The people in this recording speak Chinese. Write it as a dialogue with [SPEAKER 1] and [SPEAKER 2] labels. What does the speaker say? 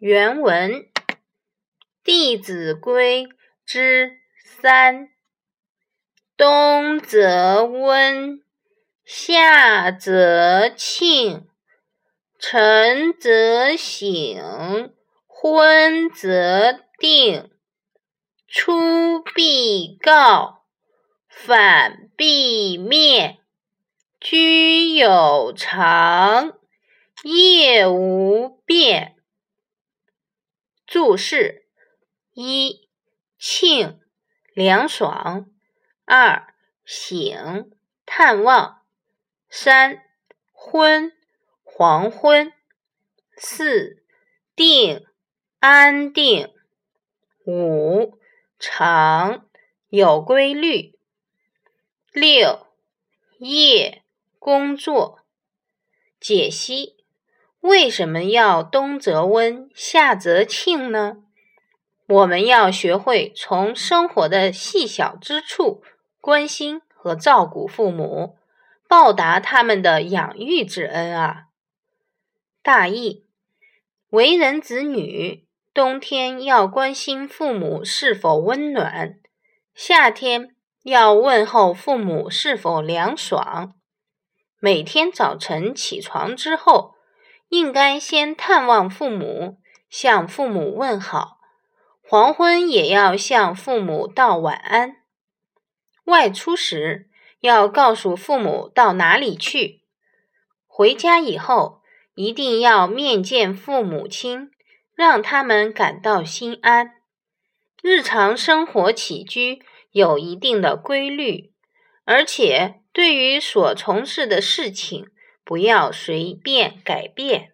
[SPEAKER 1] 原文《弟子规》之三：冬则温，夏则庆，晨则省，昏则定。出必告，反必面。居有常，业无变。注释：一、庆，凉爽；二、醒，探望；三、昏，黄昏；四、定，安定；五、常，有规律；六、夜，工作。解析。为什么要冬则温，夏则庆呢？我们要学会从生活的细小之处关心和照顾父母，报答他们的养育之恩啊！大意：为人子女，冬天要关心父母是否温暖，夏天要问候父母是否凉爽。每天早晨起床之后。应该先探望父母，向父母问好；黄昏也要向父母道晚安。外出时要告诉父母到哪里去，回家以后一定要面见父母亲，让他们感到心安。日常生活起居有一定的规律，而且对于所从事的事情。不要随便改变。